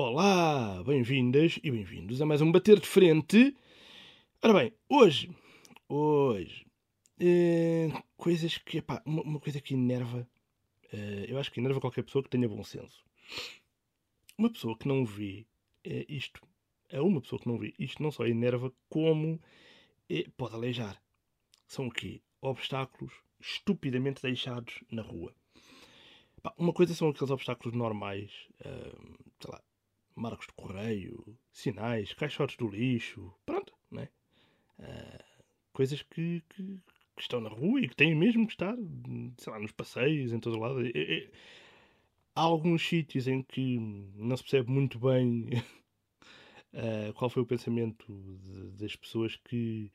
Olá, bem-vindas e bem-vindos a mais um Bater de Frente. Ora bem, hoje, hoje, eh, coisas que, epá, uma, uma coisa que enerva, eu acho que enerva qualquer pessoa que tenha bom senso. Uma pessoa que não vê eh, isto, é uma pessoa que não vê isto, não só enerva, como eh, pode aleijar. São o quê? Obstáculos estupidamente deixados na rua. Uma coisa são aqueles obstáculos normais, eh, sei lá, marcos de correio, sinais, caixotes do lixo, pronto, né? Coisas que, que, que, estão na rua e que têm mesmo que estar, sei lá, nos passeios, em todo lado. há alguns sítios em que não se percebe muito bem uh, qual foi o pensamento de, das pessoas que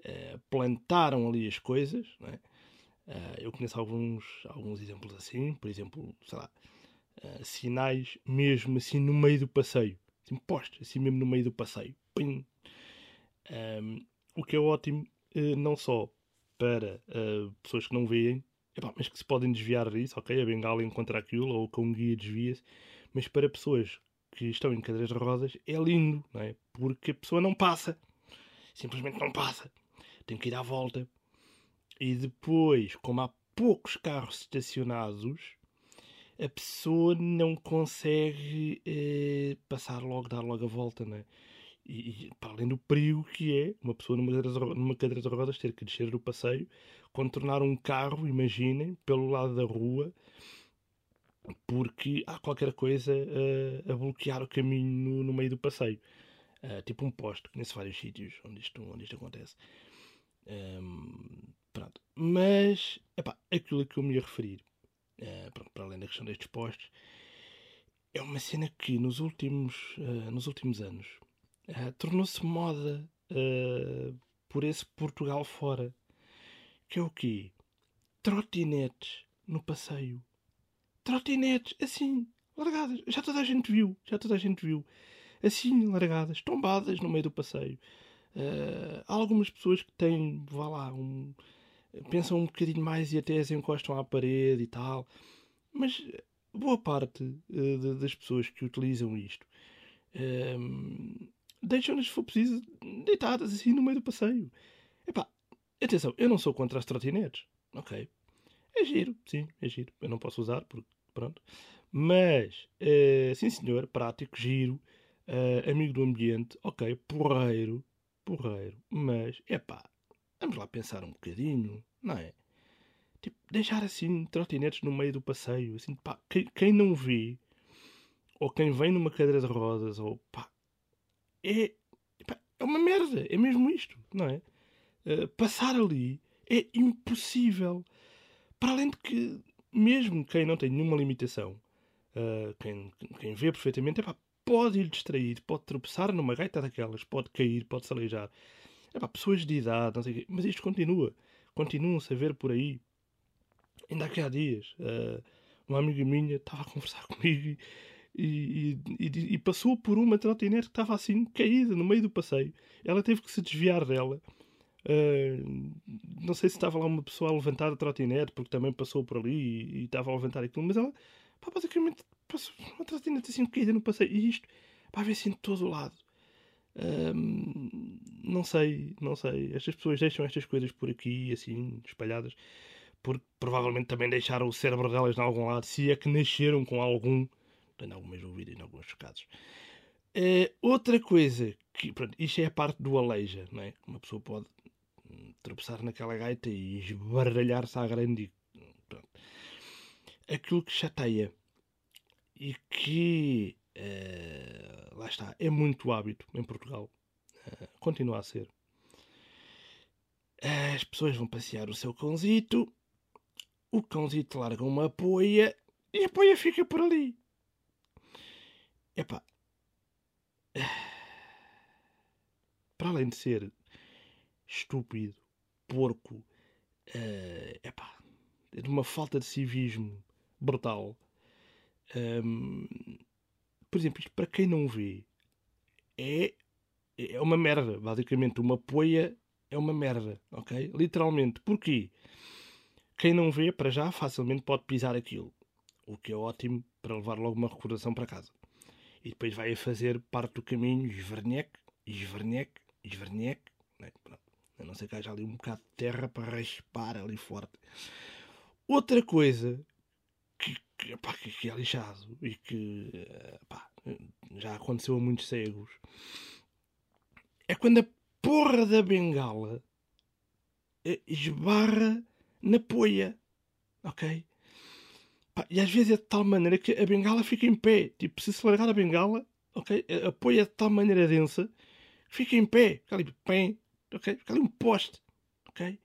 uh, plantaram ali as coisas, né? eu conheço alguns, alguns exemplos assim, por exemplo, sei lá, uh, sinais mesmo assim no meio do passeio. Assim, postos, assim mesmo no meio do passeio. Um, o que é ótimo, uh, não só para uh, pessoas que não veem, epá, mas que se podem desviar disso, ok? A bengala encontra aquilo, ou com um guia desvia-se, mas para pessoas que estão em cadeiras de rodas é lindo, não é? Porque a pessoa não passa. Simplesmente não passa. Tem que ir à volta. E depois, como há poucos carros estacionados, a pessoa não consegue eh, passar logo, dar logo a volta, né? E, e para além do perigo que é uma pessoa numa cadeira, de, numa cadeira de rodas ter que descer do passeio, contornar um carro, imaginem, pelo lado da rua, porque há qualquer coisa uh, a bloquear o caminho no, no meio do passeio. Uh, tipo um poste, conheço vários sítios onde isto, onde isto acontece. Um, pronto. Mas, epá, aquilo a que eu me ia referir uh, para além da questão destes postos, é uma cena que nos últimos, nos últimos anos uh, tornou-se moda por esse Portugal fora. Que é o quê? Trotinetes no passeio. Trotinetes, assim, largadas. Já toda a gente viu, já toda a gente viu. Assim, largadas, tombadas no meio do passeio. há algumas pessoas que têm, vá lá, um, pensam um bocadinho mais e até se encostam à parede e tal. Mas boa parte uh, das pessoas que utilizam isto uh, deixam-nas, se for preciso, deitadas assim no meio do passeio. Epá, atenção, eu não sou contra as trotinetes. Ok. É giro, sim, é giro. Eu não posso usar, porque pronto. Mas, uh, sim senhor, prático, giro, uh, amigo do ambiente, ok, porreiro, porreiro. Mas, epá, Vamos lá pensar um bocadinho, não é? Tipo, deixar assim trotinetes no meio do passeio, assim, pá, quem, quem não vê, ou quem vem numa cadeira de rodas, ou pá, é, é uma merda, é mesmo isto, não é? Uh, passar ali é impossível. Para além de que, mesmo quem não tem nenhuma limitação, uh, quem, quem vê perfeitamente, é pá, pode ir distraído, pode tropeçar numa gaita daquelas, pode cair, pode. É para pessoas de idade, não sei o quê. Mas isto continua. Continuam-se a ver por aí. Ainda há dias, uh, uma amiga minha estava a conversar comigo e, e, e, e, passou por uma trotinete que estava assim, caída no meio do passeio. Ela teve que se desviar dela. Uh, não sei se estava lá uma pessoa a levantar a trotinete, porque também passou por ali e, e estava a levantar aquilo, mas ela, pá, basicamente, passou uma trotinete assim caída no passeio. E isto, pá, ver assim de todo o lado não sei, não sei. Estas pessoas deixam estas coisas por aqui, assim, espalhadas, porque provavelmente também deixaram o cérebro delas em algum lado, se é que nasceram com algum. Tenho algumas dúvidas em alguns casos. Uh, outra coisa, que pronto, isto é a parte do aleija, não é? Uma pessoa pode hum, tropeçar naquela gaita e esbaralhar-se à grande. Pronto. Aquilo que chateia e que Uh, lá está, é muito hábito em Portugal. Uh, continua a ser. As pessoas vão passear o seu cãozito, o cãozito larga uma poia e a poia fica por ali. Epá. Para além de ser estúpido, porco, uh, epá, de uma falta de civismo brutal Um, por exemplo, isto para quem não vê é, é uma merda. Basicamente, uma poia é uma merda, ok? Literalmente. Porquê? Quem não vê, para já, facilmente pode pisar aquilo. O que é ótimo para levar logo uma recordação para casa. E depois vai a fazer parte do caminho, esverneque, esverneque, esverneque. Né? A não ser que haja ali um bocado de terra para raspar ali forte. Outra coisa que, que, pá, que é lixado e que pá, já aconteceu a muitos cegos é quando a porra da bengala esbarra na poia. Ok? Pá, e às vezes é de tal maneira que a bengala fica em pé. Tipo, se se largar a bengala, ok? A poia é de tal maneira densa que fica em pé. Fica ali, pé, ok? Fica ali um poste. Ok?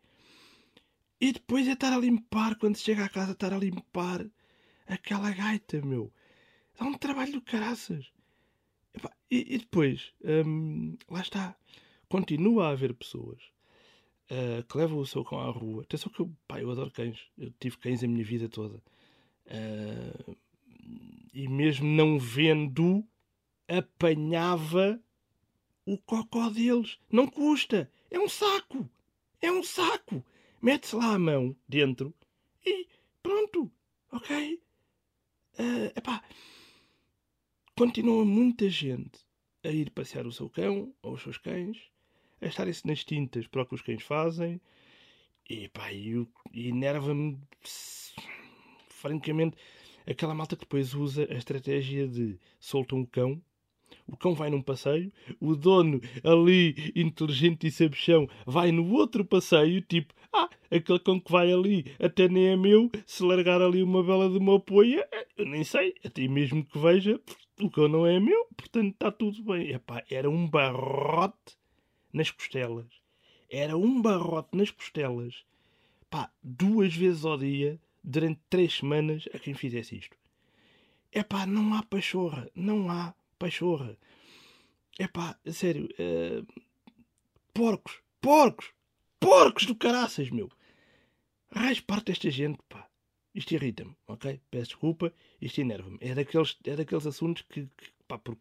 E depois é estar a limpar, quando chega à casa, estar a limpar aquela gaita, meu. Dá um trabalho do caraças. E, e depois, hum, lá está. Continua a haver pessoas uh, que levam o seu cão à rua. Atenção que eu, pá, eu adoro cães. Eu tive cães a minha vida toda. Uh, e mesmo não vendo, apanhava o cocó deles. Não custa. É um saco. É um saco. Mete-se lá a mão dentro e pronto. Ok? Uh, epá, continua muita gente a ir passear o seu cão ou os seus cães, a estarem-se nas tintas para o que os cães fazem, e pá, e, enerva-me francamente aquela malta que depois usa a estratégia de soltam o cão, o cão vai num passeio, o dono ali, inteligente e sabichão, vai no outro passeio, tipo, ah, aquele cão que vai ali até nem é meu, se largar ali uma bela de uma poia, eu nem sei, até mesmo que veja, o cão não é meu, portanto está tudo bem. Epá, era um barrote nas costelas. Era um barrote nas costelas. Pá, duas vezes ao dia, durante três semanas, a quem fizesse isto. Epá, não há pachorra, não há pachorra. Epá, sério, uh, porcos, porcos, porcos do caraças, meu. Raiz parte desta gente, pá. Isto irrita-me, ok? Peço desculpa, isto enerva-me. É daqueles, é daqueles assuntos que, que pá, por,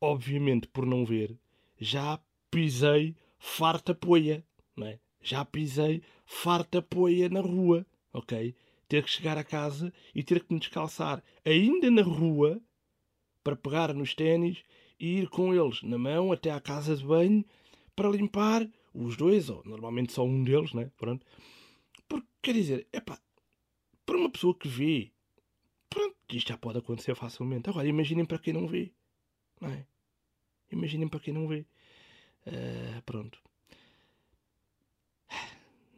obviamente, por não ver, já pisei farta poia, não é? Já pisei farta poia na rua, ok? Ter que chegar a casa e ter que me descalçar ainda na rua para pegar nos ténis e ir com eles na mão até à casa de banho para limpar os dois, ou normalmente só um deles, né? Pronto. Porque, quer dizer, é pá, para uma pessoa que vê, pronto, isto já pode acontecer facilmente. Agora, imaginem para quem não vê, não é? Imaginem para quem não vê. Uh, pronto.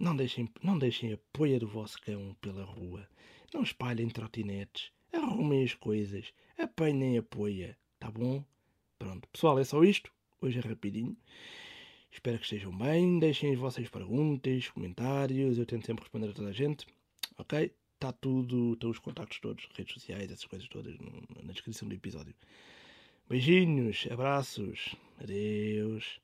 Não deixem, não deixem a poia do vosso cão pela rua. Não espalhem trotinetes. Arrumem as coisas. Apanhem a poia. Tá bom? Pronto. Pessoal, é só isto. Hoje é rapidinho. Espero que estejam bem. Deixem as vossas perguntas, comentários. Eu tento sempre responder a toda a gente. Ok? Está tudo, estão os contactos todos, redes sociais, essas coisas todas na descrição do episódio. Beijinhos, abraços, adeus.